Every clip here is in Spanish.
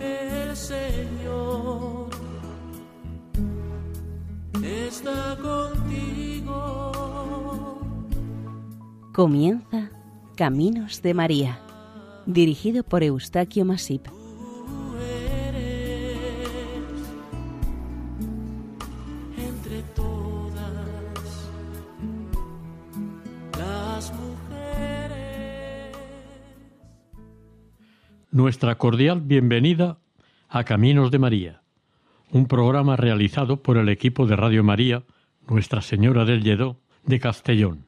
El Señor está contigo. Comienza Caminos de María, dirigido por Eustaquio Masip. Nuestra cordial bienvenida a Caminos de María, un programa realizado por el equipo de Radio María Nuestra Señora del Lledó de Castellón.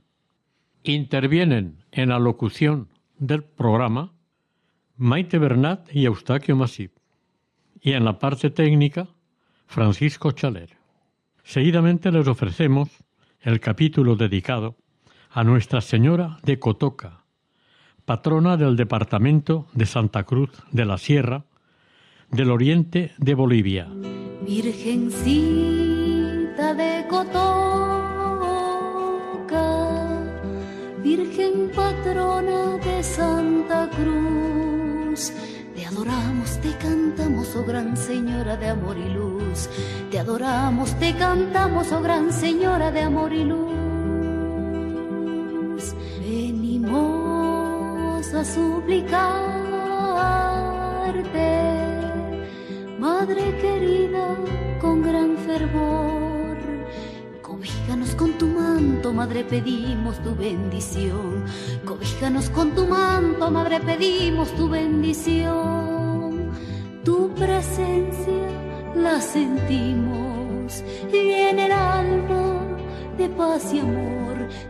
Intervienen en la locución del programa Maite Bernat y Eustaquio Masip, y en la parte técnica Francisco Chaler. Seguidamente les ofrecemos el capítulo dedicado a Nuestra Señora de Cotoca, patrona del departamento de Santa Cruz de la Sierra, del oriente de Bolivia. Virgencita de Cotoca, Virgen patrona de Santa Cruz. Te adoramos, te cantamos, oh gran Señora de amor y luz. Te adoramos, te cantamos, oh gran Señora de amor y luz. A suplicarte, Madre querida, con gran fervor. Cobíjanos con tu manto, Madre, pedimos tu bendición. Cobíjanos con tu manto, Madre, pedimos tu bendición. Tu presencia la sentimos y en el alma de paz y amor.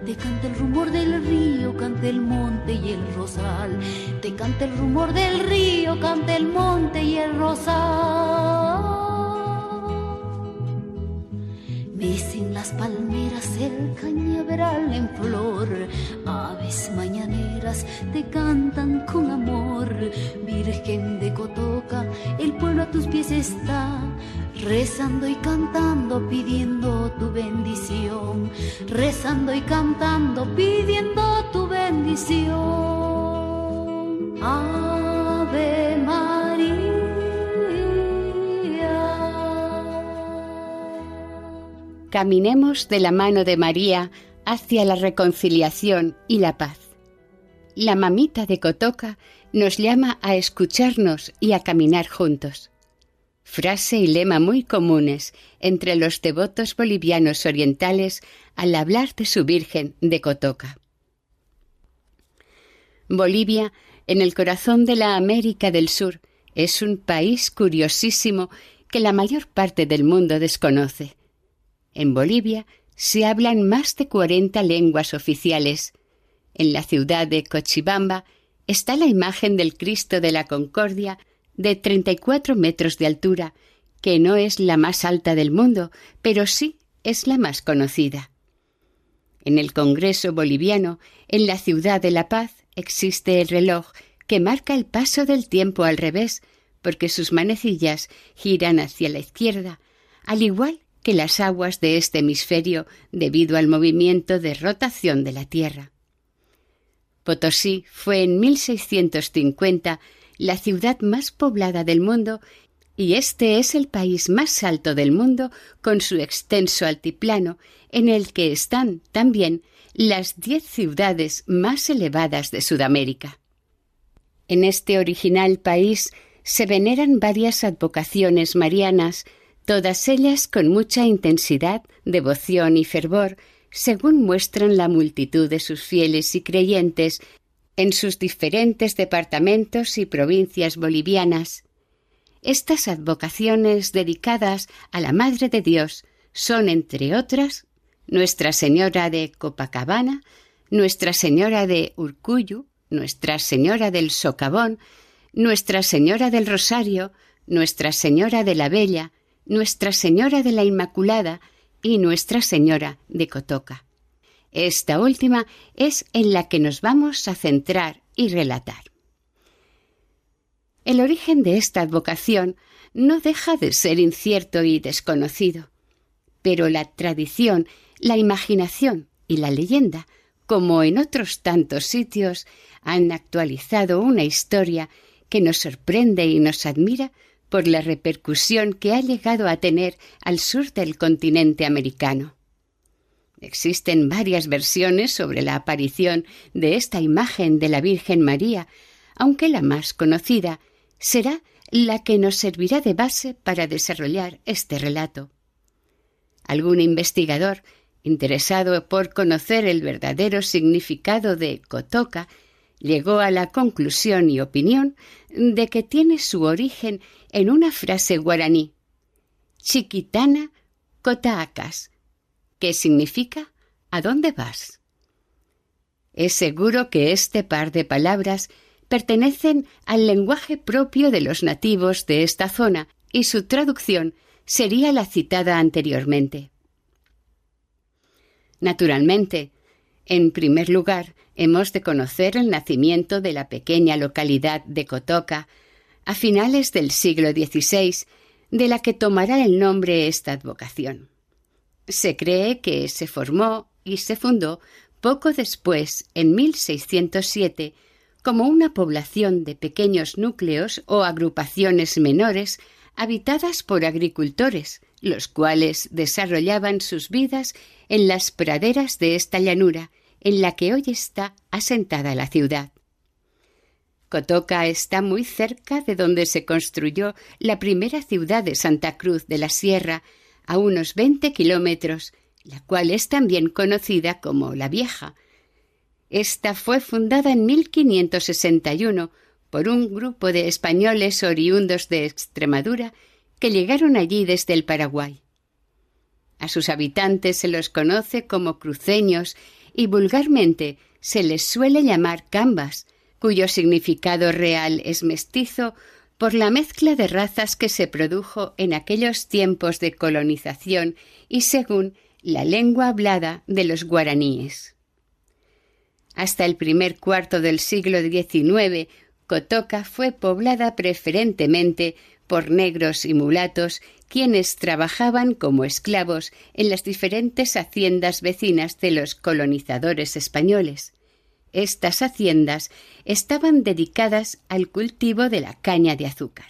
Te canta el rumor del río, canta el monte y el rosal. Te canta el rumor del río, canta el monte y el rosal. Mecen las palmeras el cañaveral en flor, aves mañaneras te cantan con amor. Virgen de Cotoca, el pueblo a tus pies está, rezando y cantando, pidiendo tu bendición. Rezando y cantando, pidiendo tu bendición. Ave Caminemos de la mano de María hacia la reconciliación y la paz. La mamita de Cotoca nos llama a escucharnos y a caminar juntos. Frase y lema muy comunes entre los devotos bolivianos orientales al hablar de su Virgen de Cotoca. Bolivia, en el corazón de la América del Sur, es un país curiosísimo que la mayor parte del mundo desconoce. En Bolivia se hablan más de 40 lenguas oficiales. En la ciudad de Cochabamba está la imagen del Cristo de la Concordia de 34 metros de altura, que no es la más alta del mundo, pero sí es la más conocida. En el Congreso boliviano, en la ciudad de La Paz, existe el reloj que marca el paso del tiempo al revés, porque sus manecillas giran hacia la izquierda, al igual que las aguas de este hemisferio debido al movimiento de rotación de la Tierra. Potosí fue en 1650 la ciudad más poblada del mundo y este es el país más alto del mundo con su extenso altiplano en el que están también las diez ciudades más elevadas de Sudamérica. En este original país se veneran varias advocaciones marianas, todas ellas con mucha intensidad, devoción y fervor, según muestran la multitud de sus fieles y creyentes en sus diferentes departamentos y provincias bolivianas. Estas advocaciones dedicadas a la Madre de Dios son, entre otras, Nuestra Señora de Copacabana, Nuestra Señora de Urcuyu, Nuestra Señora del Socavón, Nuestra Señora del Rosario, Nuestra Señora de la Bella, Nuestra Señora de la Inmaculada y Nuestra Señora de Cotoca. Esta última es en la que nos vamos a centrar y relatar. El origen de esta advocación no deja de ser incierto y desconocido, pero la tradición, la imaginación y la leyenda como en otros tantos sitios, han actualizado una historia que nos sorprende y nos admira por la repercusión que ha llegado a tener al sur del continente americano. Existen varias versiones sobre la aparición de esta imagen de la Virgen María, aunque la más conocida será la que nos servirá de base para desarrollar este relato. Algún investigador interesado por conocer el verdadero significado de Cotoca, llegó a la conclusión y opinión de que tiene su origen en una frase guaraní, chiquitana cotaacas, que significa ¿a dónde vas? Es seguro que este par de palabras pertenecen al lenguaje propio de los nativos de esta zona y su traducción sería la citada anteriormente. Naturalmente, en primer lugar, hemos de conocer el nacimiento de la pequeña localidad de Cotoca a finales del siglo XVI, de la que tomará el nombre esta advocación. Se cree que se formó y se fundó poco después, en 1607, como una población de pequeños núcleos o agrupaciones menores habitadas por agricultores, los cuales desarrollaban sus vidas en las praderas de esta llanura, en la que hoy está asentada la ciudad. Cotoca está muy cerca de donde se construyó la primera ciudad de Santa Cruz de la Sierra, a unos veinte kilómetros, la cual es también conocida como La Vieja. Esta fue fundada en 1561 por un grupo de españoles oriundos de Extremadura que llegaron allí desde el Paraguay. A sus habitantes se los conoce como cruceños y vulgarmente se les suele llamar cambas, cuyo significado real es mestizo por la mezcla de razas que se produjo en aquellos tiempos de colonización y según la lengua hablada de los guaraníes. Hasta el primer cuarto del siglo XIX Cotoca fue poblada preferentemente por negros y mulatos, quienes trabajaban como esclavos en las diferentes haciendas vecinas de los colonizadores españoles. Estas haciendas estaban dedicadas al cultivo de la caña de azúcar.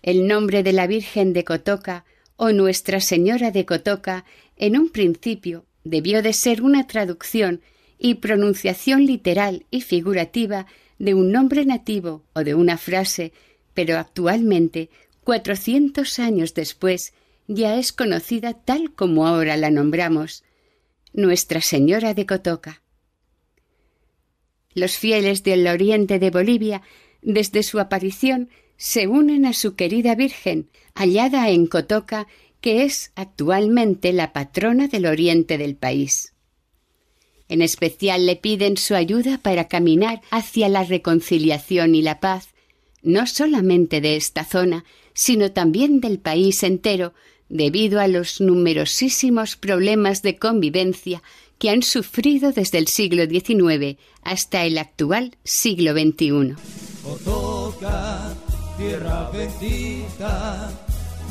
El nombre de la Virgen de Cotoca o Nuestra Señora de Cotoca en un principio debió de ser una traducción y pronunciación literal y figurativa de un nombre nativo o de una frase, pero actualmente, cuatrocientos años después, ya es conocida tal como ahora la nombramos, Nuestra Señora de Cotoca. Los fieles del oriente de Bolivia, desde su aparición, se unen a su querida Virgen, hallada en Cotoca, que es actualmente la patrona del oriente del país. En especial le piden su ayuda para caminar hacia la reconciliación y la paz, no solamente de esta zona, sino también del país entero, debido a los numerosísimos problemas de convivencia que han sufrido desde el siglo XIX hasta el actual siglo XXI. tierra bendita,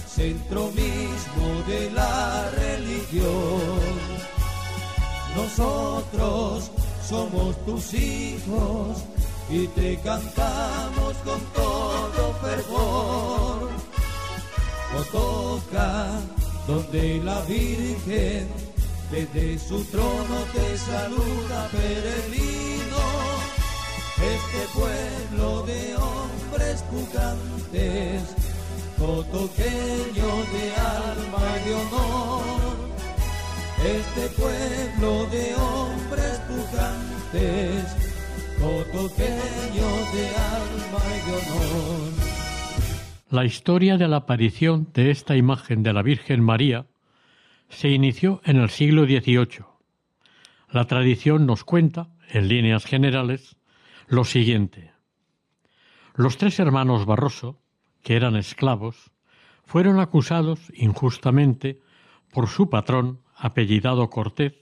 centro mismo de la religión nosotros somos tus hijos y te cantamos con todo fervor. O toca donde la Virgen desde su trono te saluda peregrino. Este pueblo de hombres pujantes, cotoqueño de alma y honor este pueblo de hombres pujantes, de alma y honor. La historia de la aparición de esta imagen de la Virgen María se inició en el siglo XVIII. La tradición nos cuenta, en líneas generales, lo siguiente. Los tres hermanos Barroso, que eran esclavos, fueron acusados injustamente por su patrón apellidado Cortés,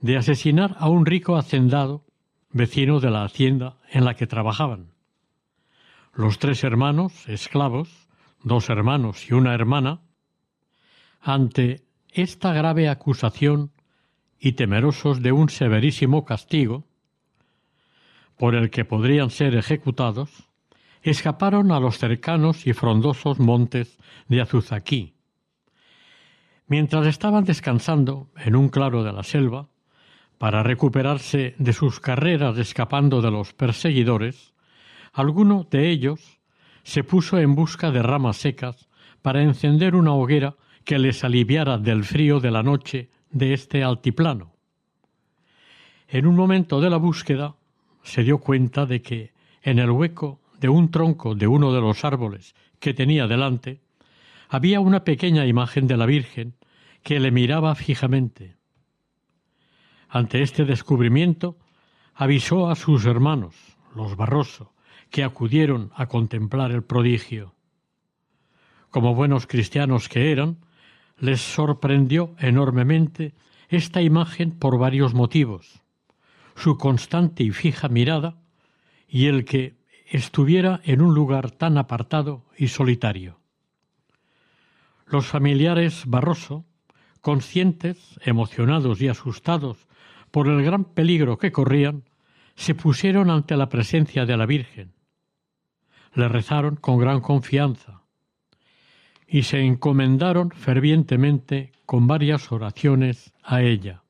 de asesinar a un rico hacendado vecino de la hacienda en la que trabajaban. Los tres hermanos, esclavos, dos hermanos y una hermana, ante esta grave acusación y temerosos de un severísimo castigo, por el que podrían ser ejecutados, escaparon a los cercanos y frondosos montes de Azuzaquí. Mientras estaban descansando en un claro de la selva, para recuperarse de sus carreras escapando de los perseguidores, alguno de ellos se puso en busca de ramas secas para encender una hoguera que les aliviara del frío de la noche de este altiplano. En un momento de la búsqueda se dio cuenta de que en el hueco de un tronco de uno de los árboles que tenía delante, había una pequeña imagen de la Virgen que le miraba fijamente. Ante este descubrimiento, avisó a sus hermanos, los Barroso, que acudieron a contemplar el prodigio. Como buenos cristianos que eran, les sorprendió enormemente esta imagen por varios motivos su constante y fija mirada y el que estuviera en un lugar tan apartado y solitario. Los familiares Barroso, conscientes, emocionados y asustados por el gran peligro que corrían, se pusieron ante la presencia de la Virgen. Le rezaron con gran confianza y se encomendaron fervientemente con varias oraciones a ella.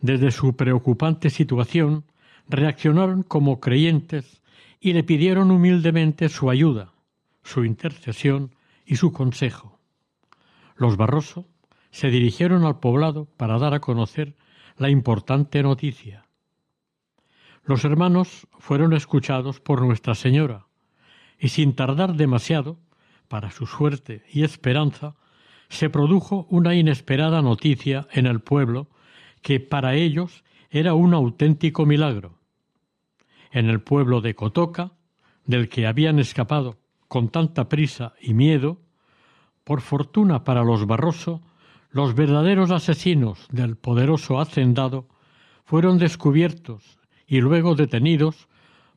Desde su preocupante situación, reaccionaron como creyentes y le pidieron humildemente su ayuda, su intercesión y su consejo. Los Barroso se dirigieron al poblado para dar a conocer la importante noticia. Los hermanos fueron escuchados por Nuestra Señora, y sin tardar demasiado, para su suerte y esperanza, se produjo una inesperada noticia en el pueblo que para ellos era un auténtico milagro en el pueblo de Cotoca, del que habían escapado con tanta prisa y miedo, por fortuna para los Barroso, los verdaderos asesinos del poderoso hacendado fueron descubiertos y luego detenidos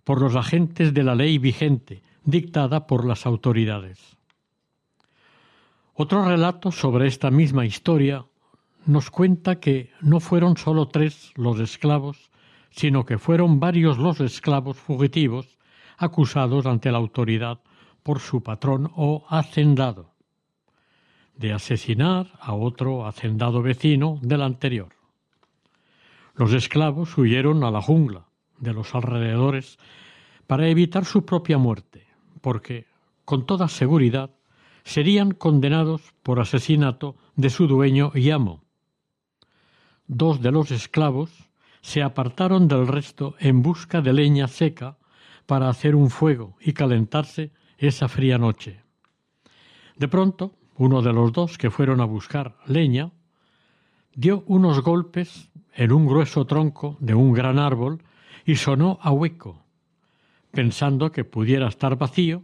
por los agentes de la ley vigente dictada por las autoridades. Otro relato sobre esta misma historia nos cuenta que no fueron sólo tres los esclavos sino que fueron varios los esclavos fugitivos acusados ante la autoridad por su patrón o hacendado, de asesinar a otro hacendado vecino del anterior. Los esclavos huyeron a la jungla de los alrededores para evitar su propia muerte, porque, con toda seguridad, serían condenados por asesinato de su dueño y amo. Dos de los esclavos se apartaron del resto en busca de leña seca para hacer un fuego y calentarse esa fría noche. De pronto, uno de los dos que fueron a buscar leña dio unos golpes en un grueso tronco de un gran árbol y sonó a hueco. Pensando que pudiera estar vacío,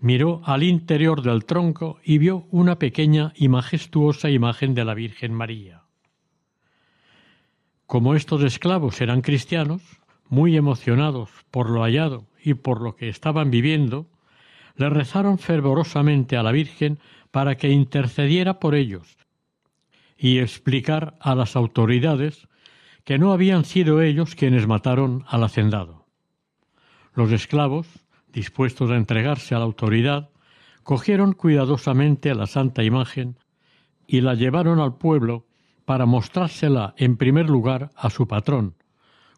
miró al interior del tronco y vio una pequeña y majestuosa imagen de la Virgen María. Como estos esclavos eran cristianos, muy emocionados por lo hallado y por lo que estaban viviendo, le rezaron fervorosamente a la Virgen para que intercediera por ellos y explicar a las autoridades que no habían sido ellos quienes mataron al hacendado. Los esclavos, dispuestos a entregarse a la autoridad, cogieron cuidadosamente la santa imagen y la llevaron al pueblo para mostrársela en primer lugar a su patrón,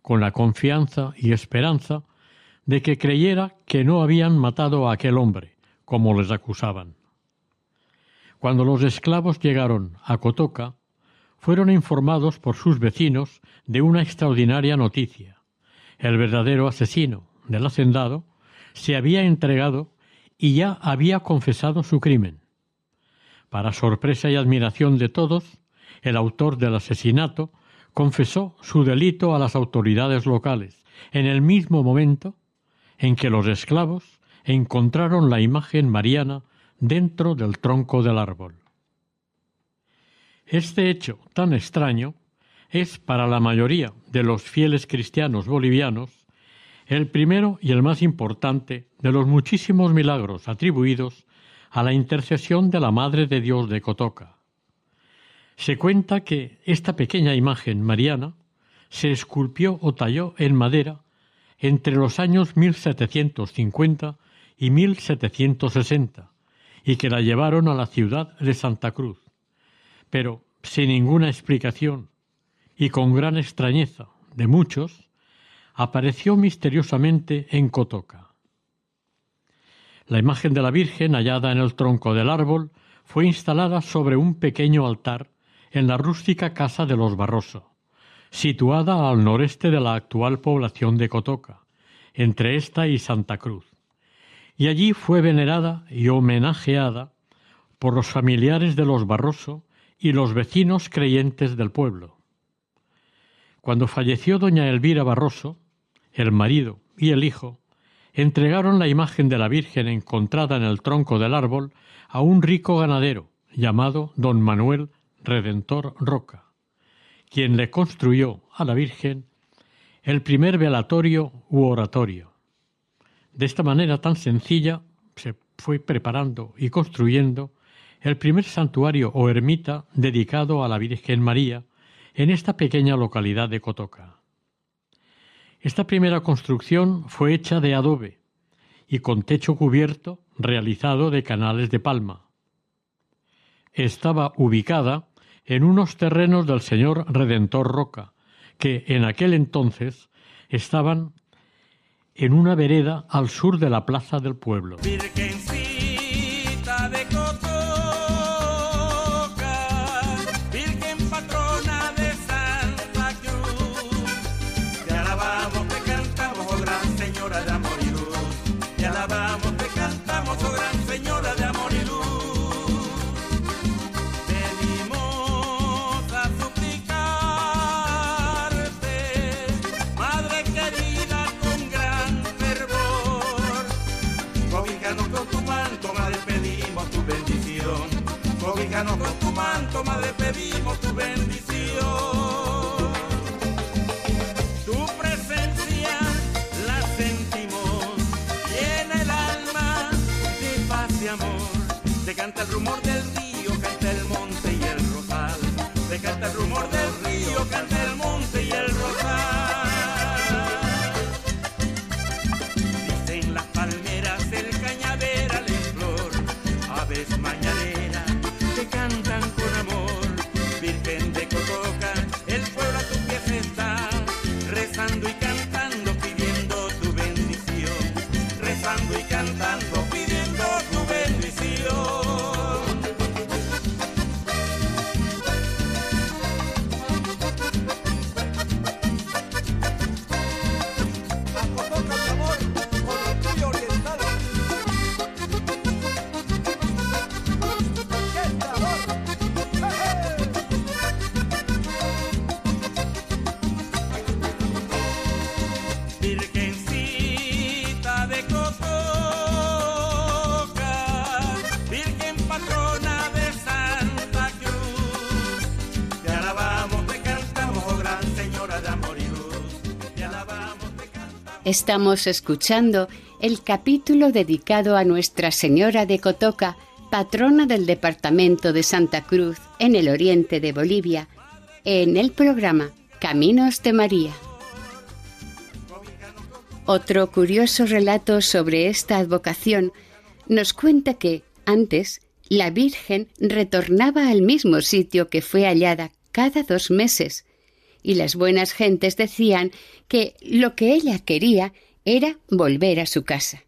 con la confianza y esperanza de que creyera que no habían matado a aquel hombre, como les acusaban. Cuando los esclavos llegaron a Cotoca, fueron informados por sus vecinos de una extraordinaria noticia. El verdadero asesino del hacendado se había entregado y ya había confesado su crimen. Para sorpresa y admiración de todos, el autor del asesinato, confesó su delito a las autoridades locales, en el mismo momento en que los esclavos encontraron la imagen mariana dentro del tronco del árbol. Este hecho tan extraño es para la mayoría de los fieles cristianos bolivianos el primero y el más importante de los muchísimos milagros atribuidos a la intercesión de la Madre de Dios de Cotoca. Se cuenta que esta pequeña imagen mariana se esculpió o talló en madera entre los años 1750 y 1760 y que la llevaron a la ciudad de Santa Cruz, pero sin ninguna explicación y con gran extrañeza de muchos, apareció misteriosamente en Cotoca. La imagen de la Virgen hallada en el tronco del árbol fue instalada sobre un pequeño altar en la rústica casa de los Barroso, situada al noreste de la actual población de Cotoca, entre esta y Santa Cruz, y allí fue venerada y homenajeada por los familiares de los Barroso y los vecinos creyentes del pueblo. Cuando falleció doña Elvira Barroso, el marido y el hijo entregaron la imagen de la Virgen encontrada en el tronco del árbol a un rico ganadero llamado don Manuel Redentor Roca, quien le construyó a la Virgen el primer velatorio u oratorio. De esta manera tan sencilla se fue preparando y construyendo el primer santuario o ermita dedicado a la Virgen María en esta pequeña localidad de Cotoca. Esta primera construcción fue hecha de adobe y con techo cubierto realizado de canales de palma. Estaba ubicada en unos terrenos del señor Redentor Roca, que en aquel entonces estaban en una vereda al sur de la plaza del pueblo. Con tu manto, madre, pedimos tu bendición. Tu presencia la sentimos, llena el alma de paz y amor. Se canta el rumor del río, Estamos escuchando el capítulo dedicado a Nuestra Señora de Cotoca, patrona del departamento de Santa Cruz en el oriente de Bolivia, en el programa Caminos de María. Otro curioso relato sobre esta advocación nos cuenta que, antes, la Virgen retornaba al mismo sitio que fue hallada cada dos meses, y las buenas gentes decían que lo que ella quería era volver a su casa.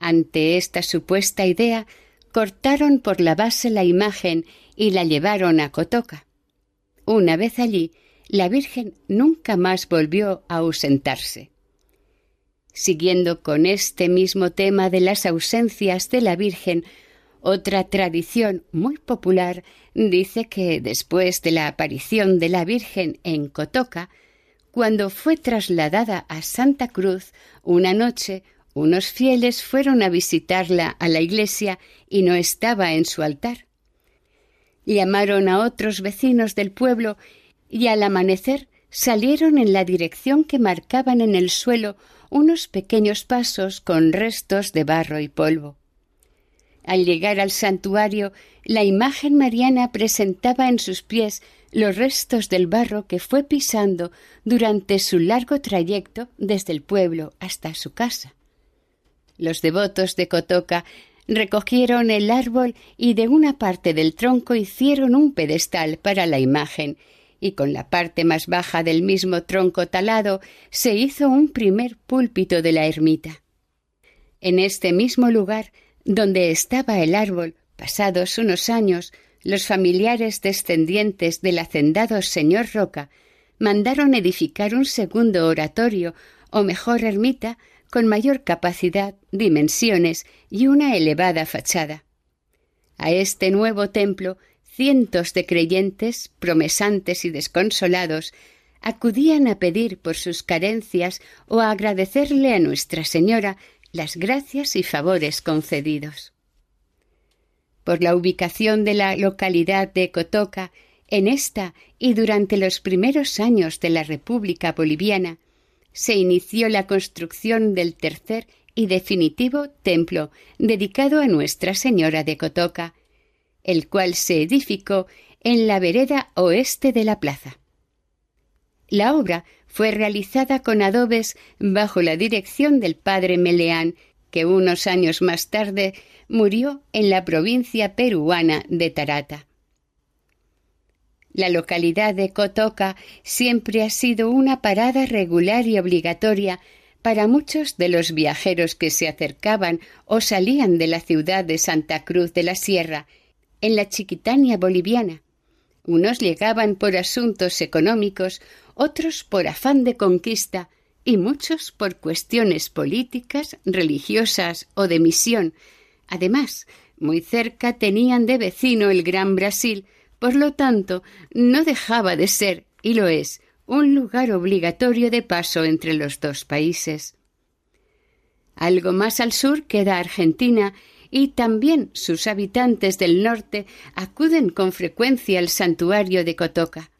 Ante esta supuesta idea, cortaron por la base la imagen y la llevaron a Cotoca. Una vez allí, la Virgen nunca más volvió a ausentarse. Siguiendo con este mismo tema de las ausencias de la Virgen, otra tradición muy popular dice que después de la aparición de la Virgen en Cotoca, cuando fue trasladada a Santa Cruz, una noche unos fieles fueron a visitarla a la iglesia y no estaba en su altar. Llamaron a otros vecinos del pueblo y al amanecer salieron en la dirección que marcaban en el suelo unos pequeños pasos con restos de barro y polvo. Al llegar al santuario, la imagen mariana presentaba en sus pies los restos del barro que fue pisando durante su largo trayecto desde el pueblo hasta su casa. Los devotos de Cotoca recogieron el árbol y de una parte del tronco hicieron un pedestal para la imagen, y con la parte más baja del mismo tronco talado se hizo un primer púlpito de la ermita. En este mismo lugar, donde estaba el árbol, pasados unos años, los familiares descendientes del hacendado señor Roca mandaron edificar un segundo oratorio, o mejor ermita, con mayor capacidad, dimensiones y una elevada fachada. A este nuevo templo cientos de creyentes, promesantes y desconsolados, acudían a pedir por sus carencias o a agradecerle a Nuestra Señora las gracias y favores concedidos. Por la ubicación de la localidad de Cotoca, en esta y durante los primeros años de la República Boliviana, se inició la construcción del tercer y definitivo templo dedicado a Nuestra Señora de Cotoca, el cual se edificó en la vereda oeste de la plaza. La obra fue realizada con adobes bajo la dirección del padre Meleán, que unos años más tarde murió en la provincia peruana de Tarata. La localidad de Cotoca siempre ha sido una parada regular y obligatoria para muchos de los viajeros que se acercaban o salían de la ciudad de Santa Cruz de la Sierra, en la Chiquitania boliviana. Unos llegaban por asuntos económicos, otros por afán de conquista, y muchos por cuestiones políticas, religiosas o de misión. Además, muy cerca tenían de vecino el Gran Brasil, por lo tanto, no dejaba de ser, y lo es, un lugar obligatorio de paso entre los dos países. Algo más al sur queda Argentina, y también sus habitantes del norte acuden con frecuencia al santuario de Cotoca.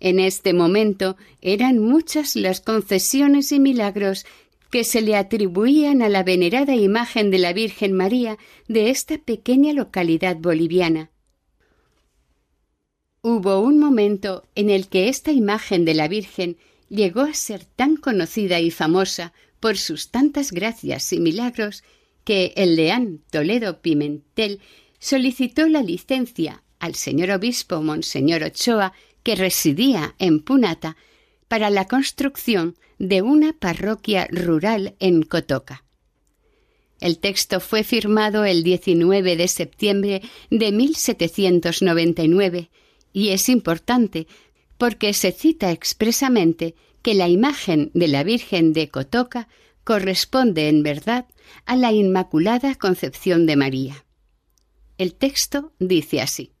En este momento eran muchas las concesiones y milagros que se le atribuían a la venerada imagen de la Virgen María de esta pequeña localidad boliviana. Hubo un momento en el que esta imagen de la Virgen llegó a ser tan conocida y famosa por sus tantas gracias y milagros que el leán Toledo Pimentel solicitó la licencia al señor obispo Monseñor Ochoa, que residía en Punata, para la construcción de una parroquia rural en Cotoca. El texto fue firmado el 19 de septiembre de 1799 y es importante porque se cita expresamente que la imagen de la Virgen de Cotoca corresponde en verdad a la Inmaculada Concepción de María. El texto dice así.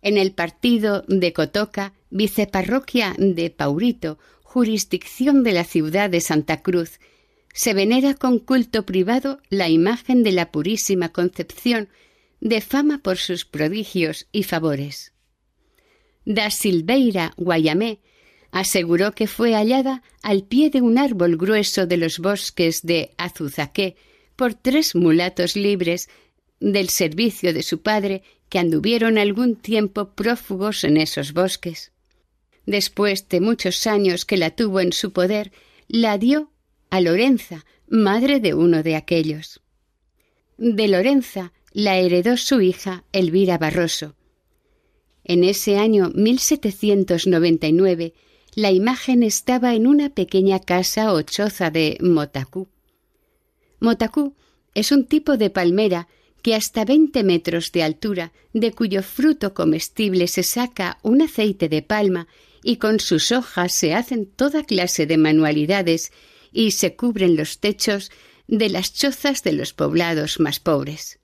En el partido de Cotoca, viceparroquia de Paurito, jurisdicción de la ciudad de Santa Cruz, se venera con culto privado la imagen de la Purísima Concepción de fama por sus prodigios y favores. Da Silveira Guayamé aseguró que fue hallada al pie de un árbol grueso de los bosques de Azuzaqué por tres mulatos libres del servicio de su padre que anduvieron algún tiempo prófugos en esos bosques. Después de muchos años que la tuvo en su poder, la dio a Lorenza, madre de uno de aquellos. De Lorenza la heredó su hija Elvira Barroso. En ese año 1799, la imagen estaba en una pequeña casa o choza de Motacú. Motacú es un tipo de palmera que hasta veinte metros de altura, de cuyo fruto comestible se saca un aceite de palma y con sus hojas se hacen toda clase de manualidades y se cubren los techos de las chozas de los poblados más pobres.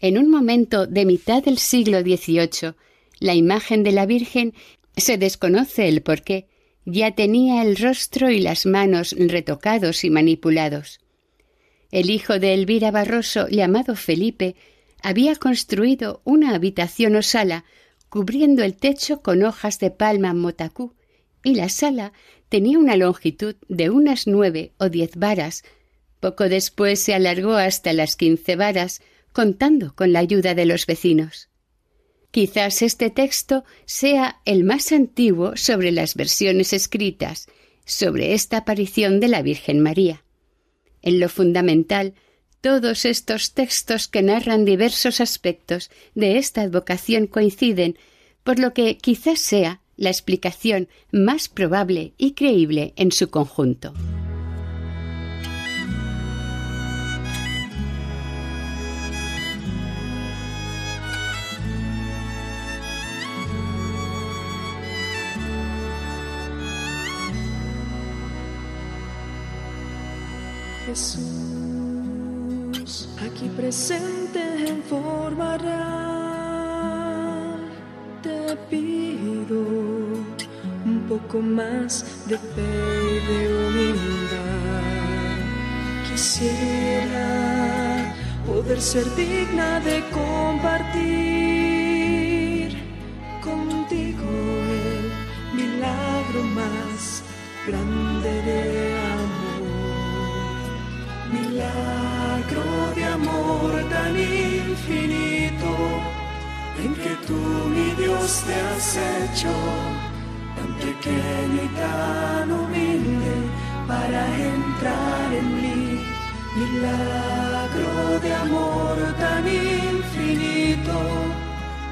En un momento de mitad del siglo XVIII, la imagen de la Virgen se desconoce el porqué, ya tenía el rostro y las manos retocados y manipulados. El hijo de Elvira Barroso, llamado Felipe, había construido una habitación o sala cubriendo el techo con hojas de palma motacú, y la sala tenía una longitud de unas nueve o diez varas, Poco después se alargó hasta las quince varas, contando con la ayuda de los vecinos. Quizás este texto sea el más antiguo sobre las versiones escritas sobre esta aparición de la Virgen María. En lo fundamental, todos estos textos que narran diversos aspectos de esta advocación coinciden, por lo que quizás sea la explicación más probable y creíble en su conjunto. Jesús, aquí presente en forma real, te pido un poco más de fe y de humildad. Quisiera poder ser digna de compartir contigo el milagro más grande de milagro de amor tan infinito en que tú, mi Dios, te has hecho tan pequeño y tan humilde para entrar en mí. Milagro de amor tan infinito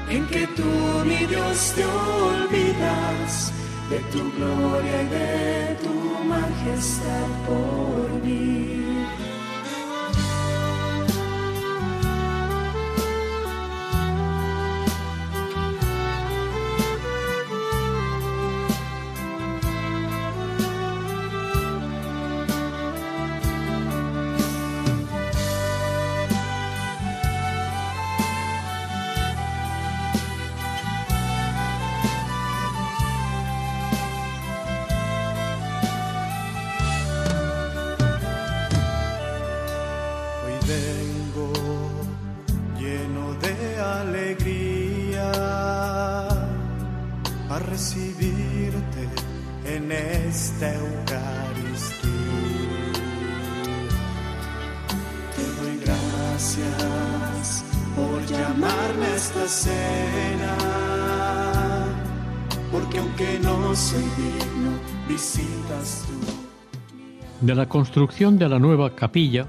en que tú, mi Dios, te olvidas de tu gloria y de tu majestad por mí. De la construcción de la nueva capilla,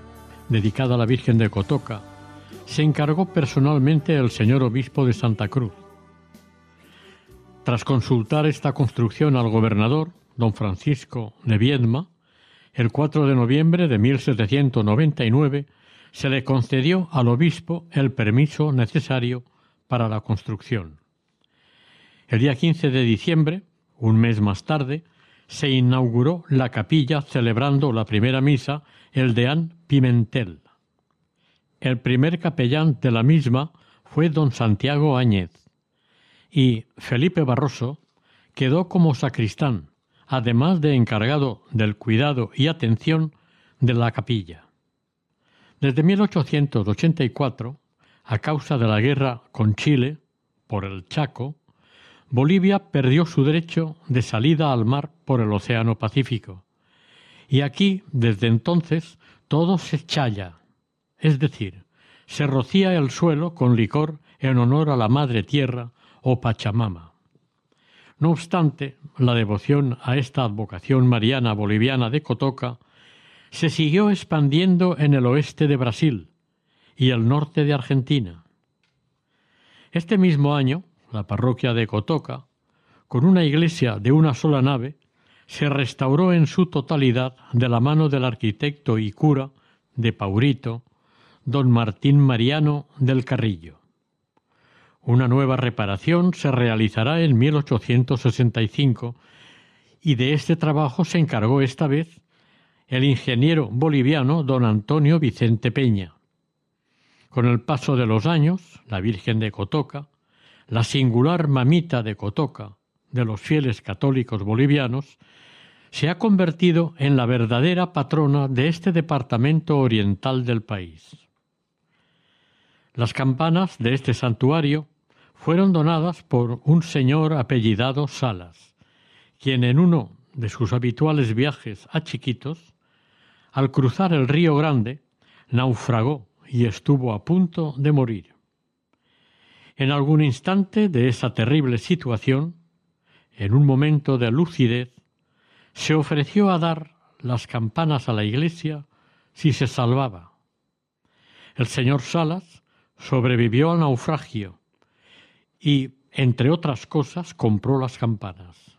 dedicada a la Virgen de Cotoca, se encargó personalmente el señor obispo de Santa Cruz. Tras consultar esta construcción al gobernador, don Francisco de Viedma, el 4 de noviembre de 1799 se le concedió al obispo el permiso necesario para la construcción. El día 15 de diciembre, un mes más tarde, se inauguró la capilla celebrando la primera misa el deán Pimentel. El primer capellán de la misma fue don Santiago Áñez y Felipe Barroso quedó como sacristán, además de encargado del cuidado y atención de la capilla. Desde 1884, a causa de la guerra con Chile por el Chaco, Bolivia perdió su derecho de salida al mar por el Océano Pacífico. Y aquí, desde entonces, todo se challa, es decir, se rocía el suelo con licor en honor a la Madre Tierra o Pachamama. No obstante, la devoción a esta advocación mariana boliviana de Cotoca se siguió expandiendo en el oeste de Brasil y el norte de Argentina. Este mismo año, la parroquia de Cotoca, con una iglesia de una sola nave, se restauró en su totalidad de la mano del arquitecto y cura de Paurito, don Martín Mariano del Carrillo. Una nueva reparación se realizará en 1865 y de este trabajo se encargó esta vez el ingeniero boliviano don Antonio Vicente Peña. Con el paso de los años, la Virgen de Cotoca la singular mamita de Cotoca de los fieles católicos bolivianos, se ha convertido en la verdadera patrona de este departamento oriental del país. Las campanas de este santuario fueron donadas por un señor apellidado Salas, quien en uno de sus habituales viajes a Chiquitos al cruzar el río Grande, naufragó y estuvo a punto de morir. En algún instante de esa terrible situación, en un momento de lucidez, se ofreció a dar las campanas a la iglesia si se salvaba. El señor Salas sobrevivió al naufragio y, entre otras cosas, compró las campanas.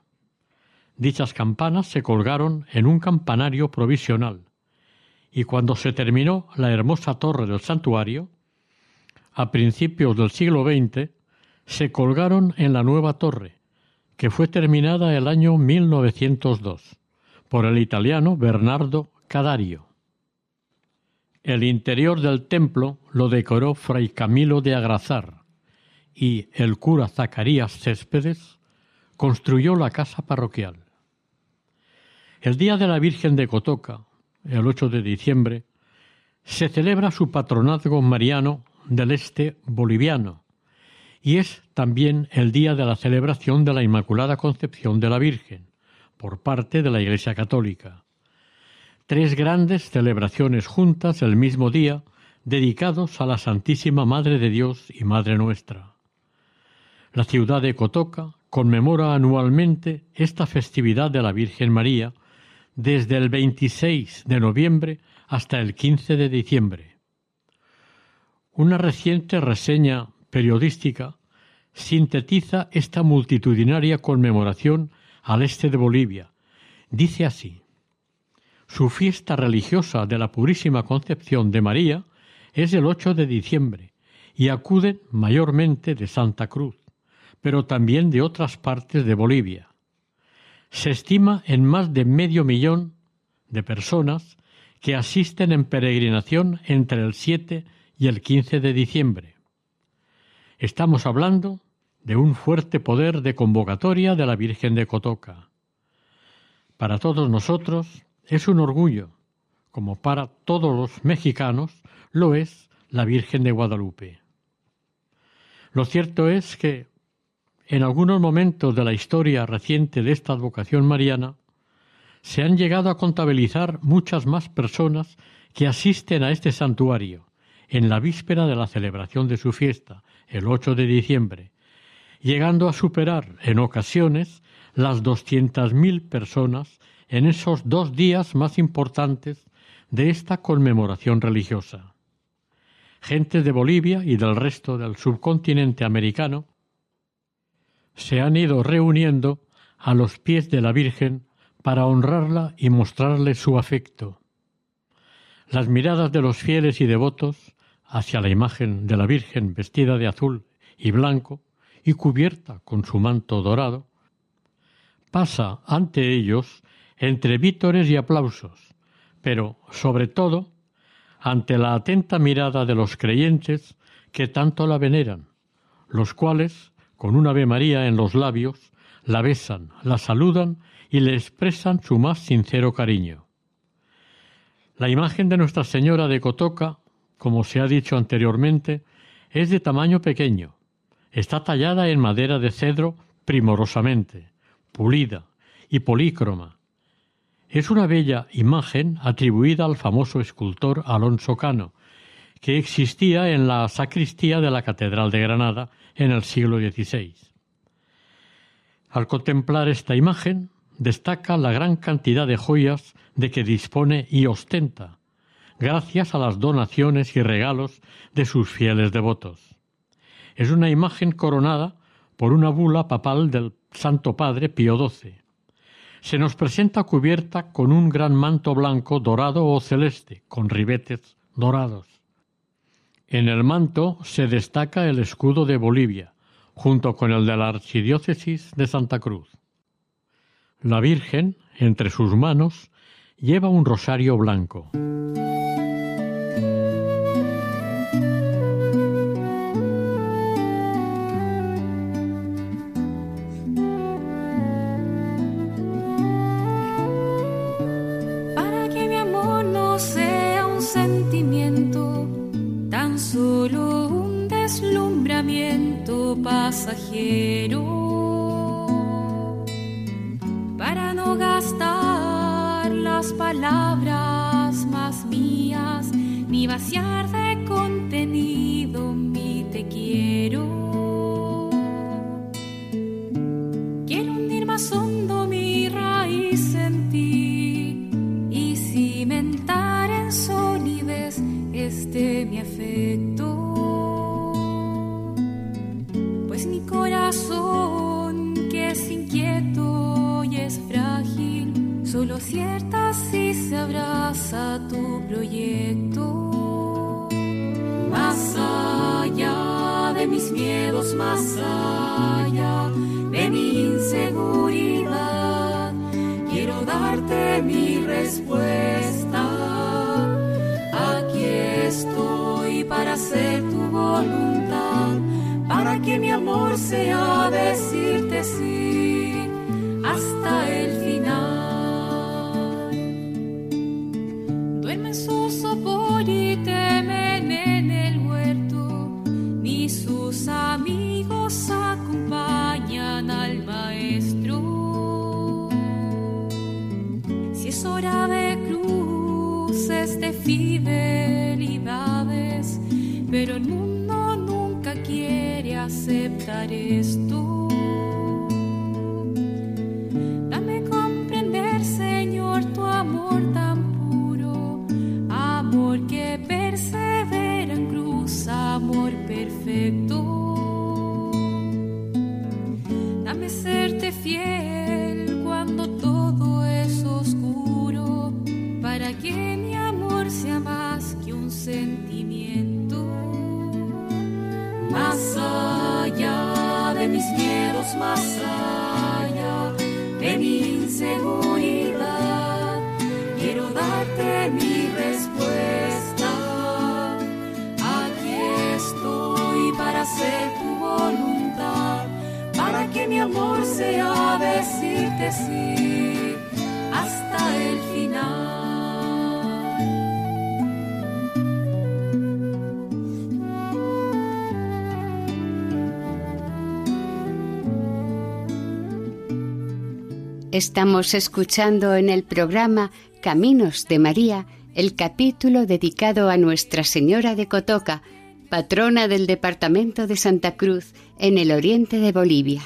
Dichas campanas se colgaron en un campanario provisional, y cuando se terminó la hermosa torre del santuario, a principios del siglo XX, se colgaron en la nueva torre, que fue terminada el año 1902 por el italiano Bernardo Cadario. El interior del templo lo decoró Fray Camilo de Agrazar y el cura Zacarías Céspedes construyó la casa parroquial. El Día de la Virgen de Cotoca, el 8 de diciembre, se celebra su patronazgo mariano del este boliviano y es también el día de la celebración de la Inmaculada Concepción de la Virgen por parte de la Iglesia Católica. Tres grandes celebraciones juntas el mismo día dedicados a la Santísima Madre de Dios y Madre nuestra. La ciudad de Cotoca conmemora anualmente esta festividad de la Virgen María desde el 26 de noviembre hasta el 15 de diciembre. Una reciente reseña periodística sintetiza esta multitudinaria conmemoración al este de Bolivia. Dice así, su fiesta religiosa de la Purísima Concepción de María es el 8 de diciembre y acuden mayormente de Santa Cruz, pero también de otras partes de Bolivia se estima en más de medio millón de personas que asisten en peregrinación entre el 7 y el 15 de diciembre. Estamos hablando de un fuerte poder de convocatoria de la Virgen de Cotoca. Para todos nosotros es un orgullo, como para todos los mexicanos lo es la Virgen de Guadalupe. Lo cierto es que en algunos momentos de la historia reciente de esta advocación mariana, se han llegado a contabilizar muchas más personas que asisten a este santuario en la víspera de la celebración de su fiesta, el 8 de diciembre, llegando a superar en ocasiones las 200.000 personas en esos dos días más importantes de esta conmemoración religiosa. Gentes de Bolivia y del resto del subcontinente americano se han ido reuniendo a los pies de la Virgen para honrarla y mostrarle su afecto. Las miradas de los fieles y devotos hacia la imagen de la Virgen vestida de azul y blanco y cubierta con su manto dorado, pasa ante ellos entre vítores y aplausos, pero sobre todo ante la atenta mirada de los creyentes que tanto la veneran, los cuales con un Ave María en los labios, la besan, la saludan y le expresan su más sincero cariño. La imagen de Nuestra Señora de Cotoca, como se ha dicho anteriormente, es de tamaño pequeño. Está tallada en madera de cedro primorosamente, pulida y polícroma. Es una bella imagen atribuida al famoso escultor Alonso Cano, que existía en la sacristía de la Catedral de Granada en el siglo XVI. Al contemplar esta imagen, destaca la gran cantidad de joyas de que dispone y ostenta, gracias a las donaciones y regalos de sus fieles devotos. Es una imagen coronada por una bula papal del Santo Padre Pío XII. Se nos presenta cubierta con un gran manto blanco dorado o celeste, con ribetes dorados. En el manto se destaca el escudo de Bolivia, junto con el de la Archidiócesis de Santa Cruz. La Virgen, entre sus manos, lleva un rosario blanco. Aceptar esto. Estamos escuchando en el programa Caminos de María el capítulo dedicado a Nuestra Señora de Cotoca, patrona del departamento de Santa Cruz en el oriente de Bolivia.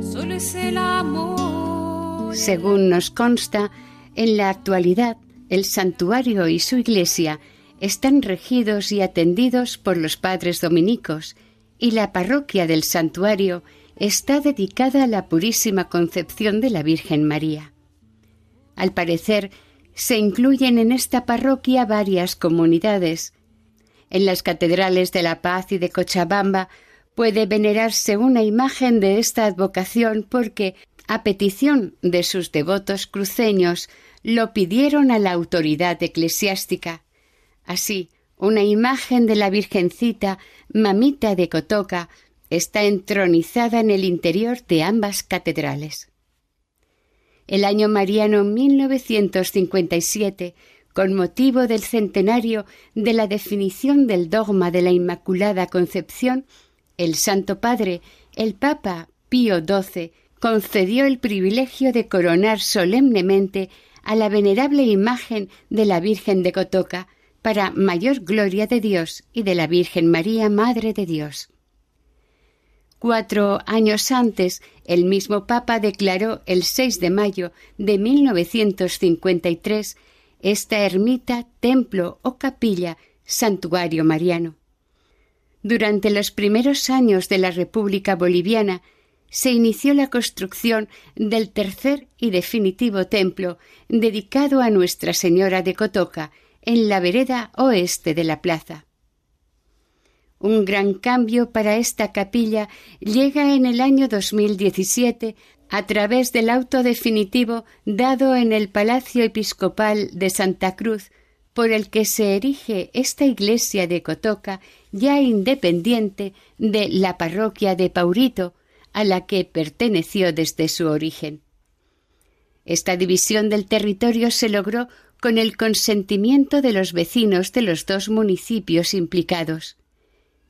Solo es el amor. Según nos consta, en la actualidad el santuario y su iglesia están regidos y atendidos por los padres dominicos y la parroquia del santuario está dedicada a la purísima concepción de la Virgen María. Al parecer, se incluyen en esta parroquia varias comunidades. En las catedrales de La Paz y de Cochabamba puede venerarse una imagen de esta advocación porque, a petición de sus devotos cruceños, lo pidieron a la autoridad eclesiástica. Así, una imagen de la Virgencita, mamita de Cotoca, está entronizada en el interior de ambas catedrales. El año mariano 1957, con motivo del centenario de la definición del dogma de la Inmaculada Concepción, el Santo Padre, el Papa Pío XII, concedió el privilegio de coronar solemnemente a la venerable imagen de la Virgen de Cotoca para mayor gloria de Dios y de la Virgen María, Madre de Dios. Cuatro años antes, el mismo Papa declaró el 6 de mayo de 1953 esta ermita, templo o capilla, santuario mariano. Durante los primeros años de la República Boliviana se inició la construcción del tercer y definitivo templo dedicado a Nuestra Señora de Cotoca en la vereda oeste de la plaza. Un gran cambio para esta capilla llega en el año 2017 a través del auto definitivo dado en el Palacio Episcopal de Santa Cruz, por el que se erige esta iglesia de Cotoca ya independiente de la parroquia de Paurito, a la que perteneció desde su origen. Esta división del territorio se logró con el consentimiento de los vecinos de los dos municipios implicados.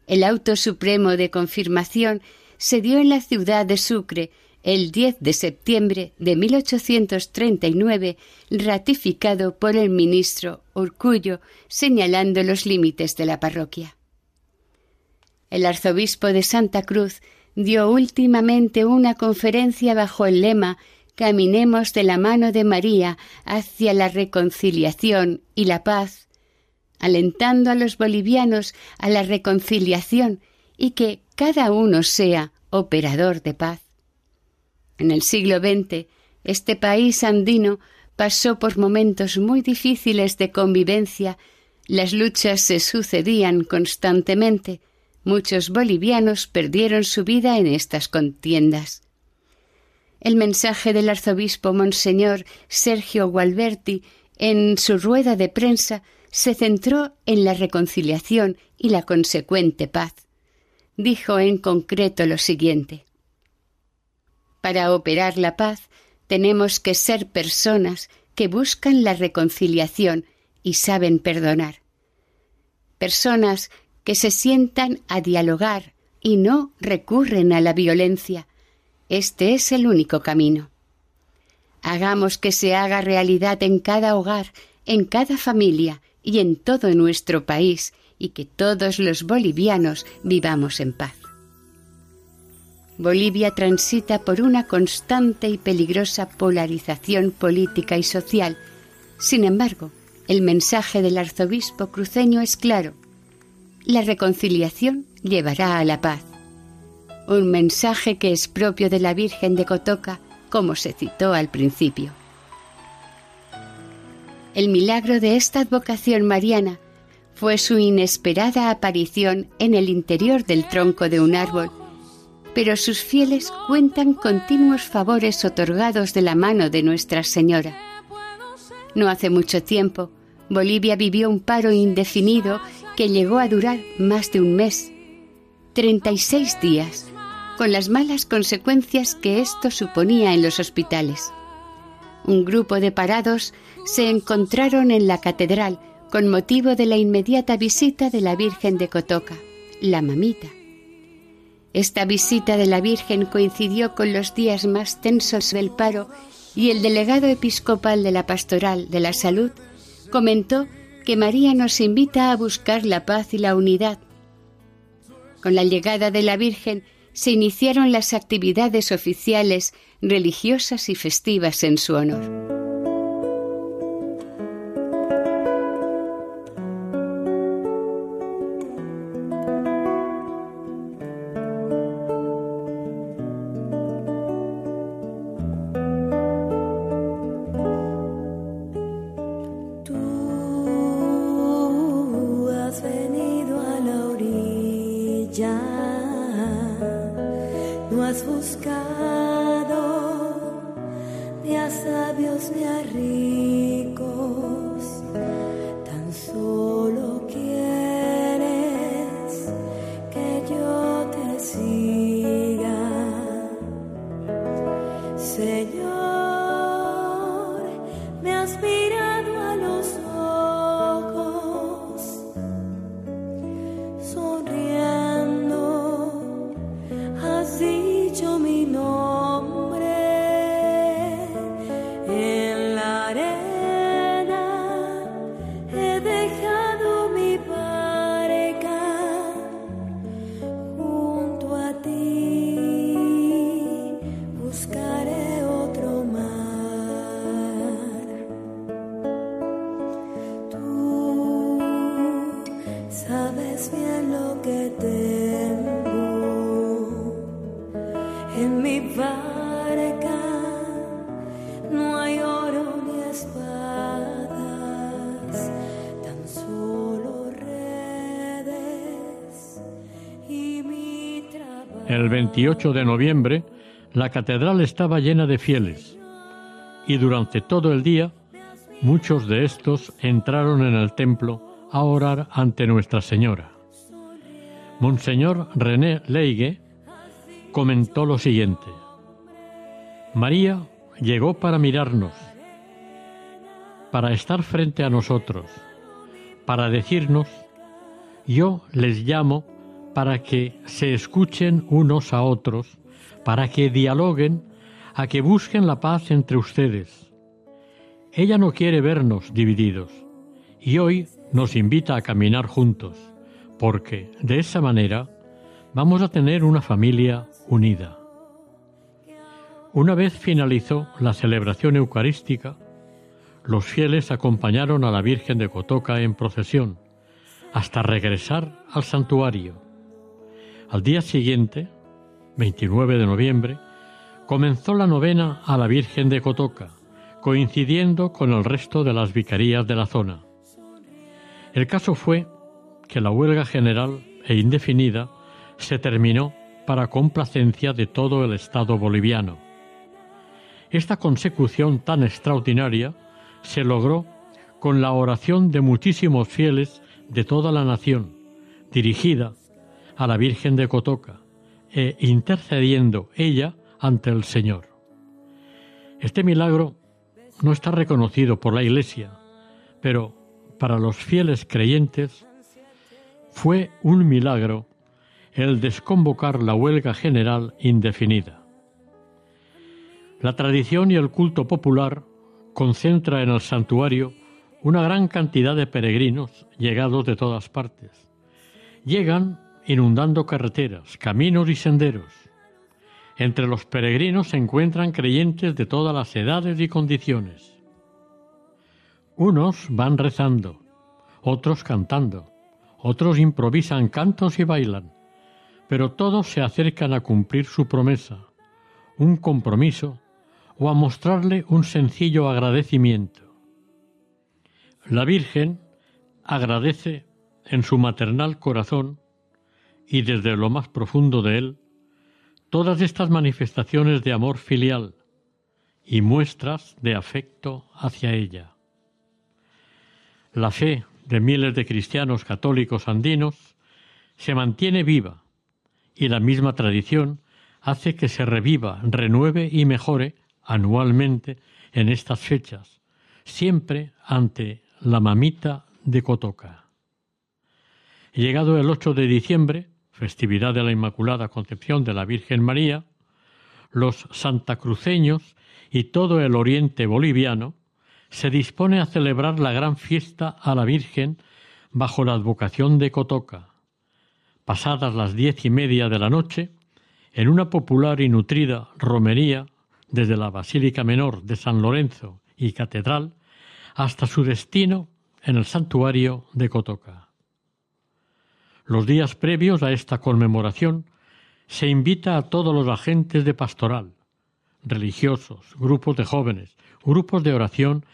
El auto supremo de confirmación se dio en la ciudad de Sucre el 10 de septiembre de 1839, ratificado por el ministro Urcullo, señalando los límites de la parroquia. El arzobispo de Santa Cruz dio últimamente una conferencia bajo el lema Caminemos de la mano de María hacia la reconciliación y la paz, alentando a los bolivianos a la reconciliación y que cada uno sea operador de paz. En el siglo XX, este país andino pasó por momentos muy difíciles de convivencia, las luchas se sucedían constantemente, muchos bolivianos perdieron su vida en estas contiendas. El mensaje del arzobispo Monseñor Sergio Gualberti en su rueda de prensa se centró en la reconciliación y la consecuente paz. Dijo en concreto lo siguiente Para operar la paz tenemos que ser personas que buscan la reconciliación y saben perdonar. Personas que se sientan a dialogar y no recurren a la violencia. Este es el único camino. Hagamos que se haga realidad en cada hogar, en cada familia y en todo nuestro país, y que todos los bolivianos vivamos en paz. Bolivia transita por una constante y peligrosa polarización política y social. Sin embargo, el mensaje del arzobispo cruceño es claro la reconciliación llevará a la paz. Un mensaje que es propio de la Virgen de Cotoca, como se citó al principio. El milagro de esta advocación mariana fue su inesperada aparición en el interior del tronco de un árbol, pero sus fieles cuentan continuos favores otorgados de la mano de Nuestra Señora. No hace mucho tiempo, Bolivia vivió un paro indefinido que llegó a durar más de un mes, 36 días, con las malas consecuencias que esto suponía en los hospitales. Un grupo de parados se encontraron en la catedral con motivo de la inmediata visita de la Virgen de Cotoca, la mamita. Esta visita de la Virgen coincidió con los días más tensos del paro y el delegado episcopal de la Pastoral de la Salud comentó que María nos invita a buscar la paz y la unidad. Con la llegada de la Virgen se iniciaron las actividades oficiales, religiosas y festivas en su honor. El 28 de noviembre, la catedral estaba llena de fieles y durante todo el día muchos de estos entraron en el templo a orar ante Nuestra Señora. Monseñor René Leigue comentó lo siguiente. María llegó para mirarnos, para estar frente a nosotros, para decirnos, yo les llamo para que se escuchen unos a otros, para que dialoguen a que busquen la paz entre ustedes. Ella no quiere vernos divididos y hoy nos invita a caminar juntos, porque de esa manera vamos a tener una familia unida. Una vez finalizó la celebración eucarística, los fieles acompañaron a la Virgen de Cotoca en procesión hasta regresar al santuario. Al día siguiente, 29 de noviembre, comenzó la novena a la Virgen de Cotoca, coincidiendo con el resto de las vicarías de la zona. El caso fue que la huelga general e indefinida se terminó para complacencia de todo el Estado boliviano. Esta consecución tan extraordinaria se logró con la oración de muchísimos fieles de toda la nación, dirigida a la Virgen de Cotoca e intercediendo ella ante el Señor. Este milagro no está reconocido por la Iglesia, pero para los fieles creyentes fue un milagro el desconvocar la huelga general indefinida. La tradición y el culto popular concentra en el santuario una gran cantidad de peregrinos llegados de todas partes. Llegan inundando carreteras, caminos y senderos. Entre los peregrinos se encuentran creyentes de todas las edades y condiciones. Unos van rezando, otros cantando, otros improvisan cantos y bailan, pero todos se acercan a cumplir su promesa, un compromiso o a mostrarle un sencillo agradecimiento. La Virgen agradece en su maternal corazón y desde lo más profundo de él todas estas manifestaciones de amor filial y muestras de afecto hacia ella. La fe de miles de cristianos católicos andinos se mantiene viva y la misma tradición hace que se reviva, renueve y mejore anualmente en estas fechas, siempre ante la mamita de Cotoca. Llegado el 8 de diciembre, festividad de la Inmaculada Concepción de la Virgen María, los santacruceños y todo el oriente boliviano se dispone a celebrar la gran fiesta a la Virgen bajo la advocación de Cotoca. Pasadas las diez y media de la noche, en una popular y nutrida romería desde la Basílica Menor de San Lorenzo y Catedral hasta su destino en el santuario de Cotoca. Los días previos a esta conmemoración se invita a todos los agentes de pastoral, religiosos, grupos de jóvenes, grupos de oración,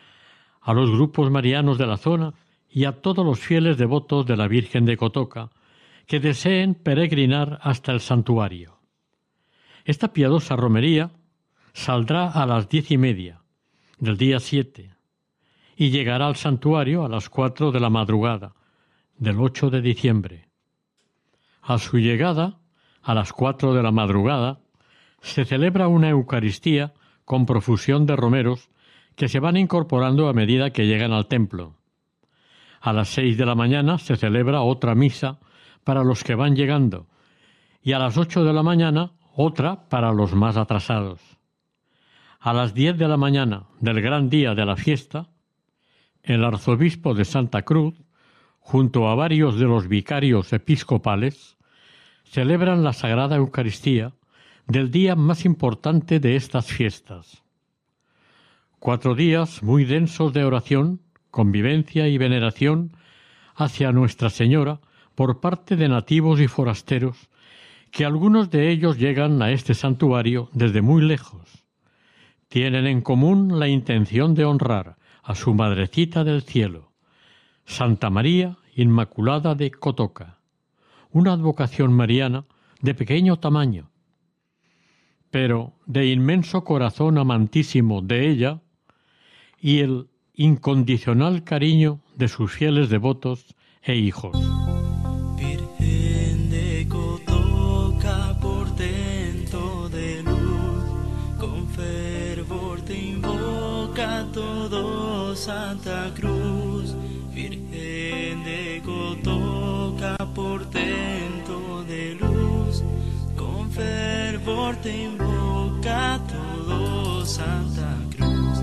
a los grupos marianos de la zona y a todos los fieles devotos de la Virgen de Cotoca que deseen peregrinar hasta el santuario. Esta piadosa romería saldrá a las diez y media del día siete y llegará al santuario a las cuatro de la madrugada del 8 de diciembre. A su llegada, a las cuatro de la madrugada, se celebra una Eucaristía con profusión de romeros que se van incorporando a medida que llegan al templo. A las seis de la mañana se celebra otra misa para los que van llegando y a las ocho de la mañana otra para los más atrasados. A las diez de la mañana del gran día de la fiesta, el arzobispo de Santa Cruz, junto a varios de los vicarios episcopales, celebran la Sagrada Eucaristía del día más importante de estas fiestas. Cuatro días muy densos de oración, convivencia y veneración hacia Nuestra Señora por parte de nativos y forasteros, que algunos de ellos llegan a este santuario desde muy lejos. Tienen en común la intención de honrar a su Madrecita del Cielo, Santa María Inmaculada de Cotoca, una advocación mariana de pequeño tamaño, pero de inmenso corazón amantísimo de ella y el incondicional cariño de sus fieles devotos e hijos. Santa Cruz,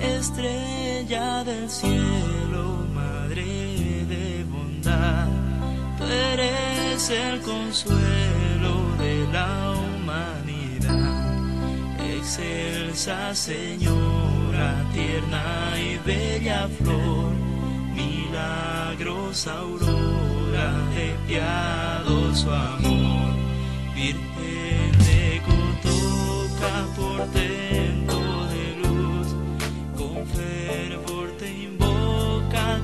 estrella del cielo, madre de bondad, tú eres el consuelo de la humanidad, excelsa Señora, tierna y bella flor, milagrosa aurora de piadoso amor, Virgen de Cotoca, por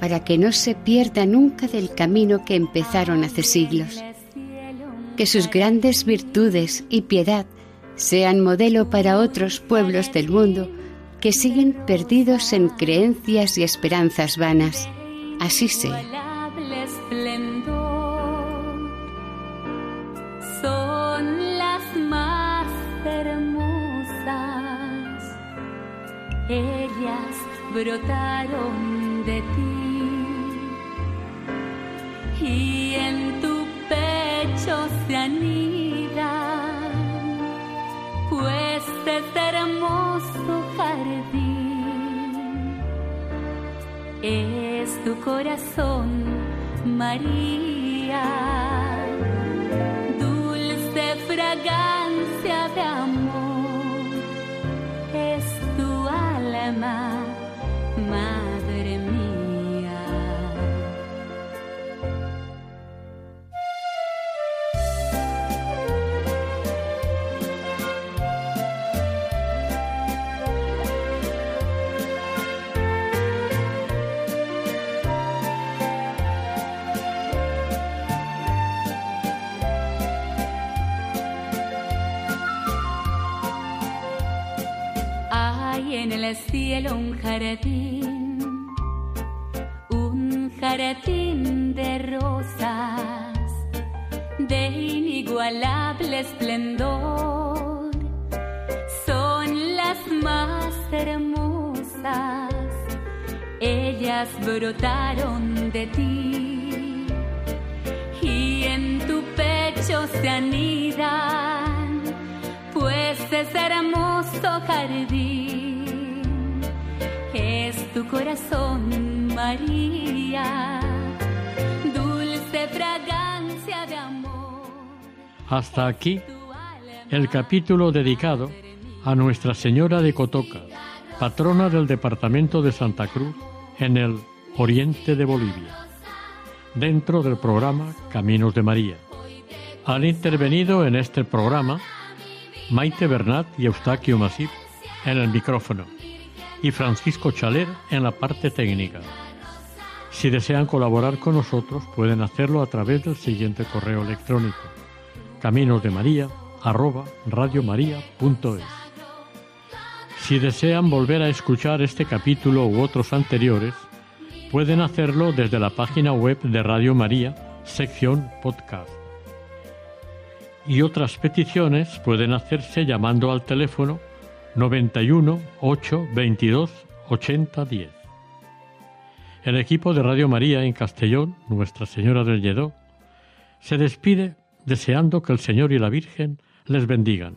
para que no se pierda nunca del camino que empezaron hace siglos. Que sus grandes virtudes y piedad sean modelo para otros pueblos del mundo que siguen perdidos en creencias y esperanzas vanas. Así sea. son las más hermosas. Ellas brotaron y en tu pecho se anidan, pues es hermoso jardín. Es tu corazón, María, dulce fragancia el cielo un jardín, un jardín de rosas de inigualable esplendor. Son las más hermosas, ellas brotaron de ti y en tu pecho se anidan, pues es hermoso jardín, tu corazón, María, dulce fragancia de amor. Hasta aquí el capítulo dedicado a Nuestra Señora de Cotoca, patrona del departamento de Santa Cruz en el oriente de Bolivia, dentro del programa Caminos de María. Han intervenido en este programa Maite Bernat y Eustaquio Masip en el micrófono y Francisco Chaler en la parte técnica. Si desean colaborar con nosotros pueden hacerlo a través del siguiente correo electrónico caminosdemaria@radiomaria.es. Si desean volver a escuchar este capítulo u otros anteriores, pueden hacerlo desde la página web de Radio María, sección podcast. Y otras peticiones pueden hacerse llamando al teléfono 91 8 22 80 10. El equipo de Radio María en Castellón, Nuestra Señora del Lledó, se despide deseando que el Señor y la Virgen les bendigan.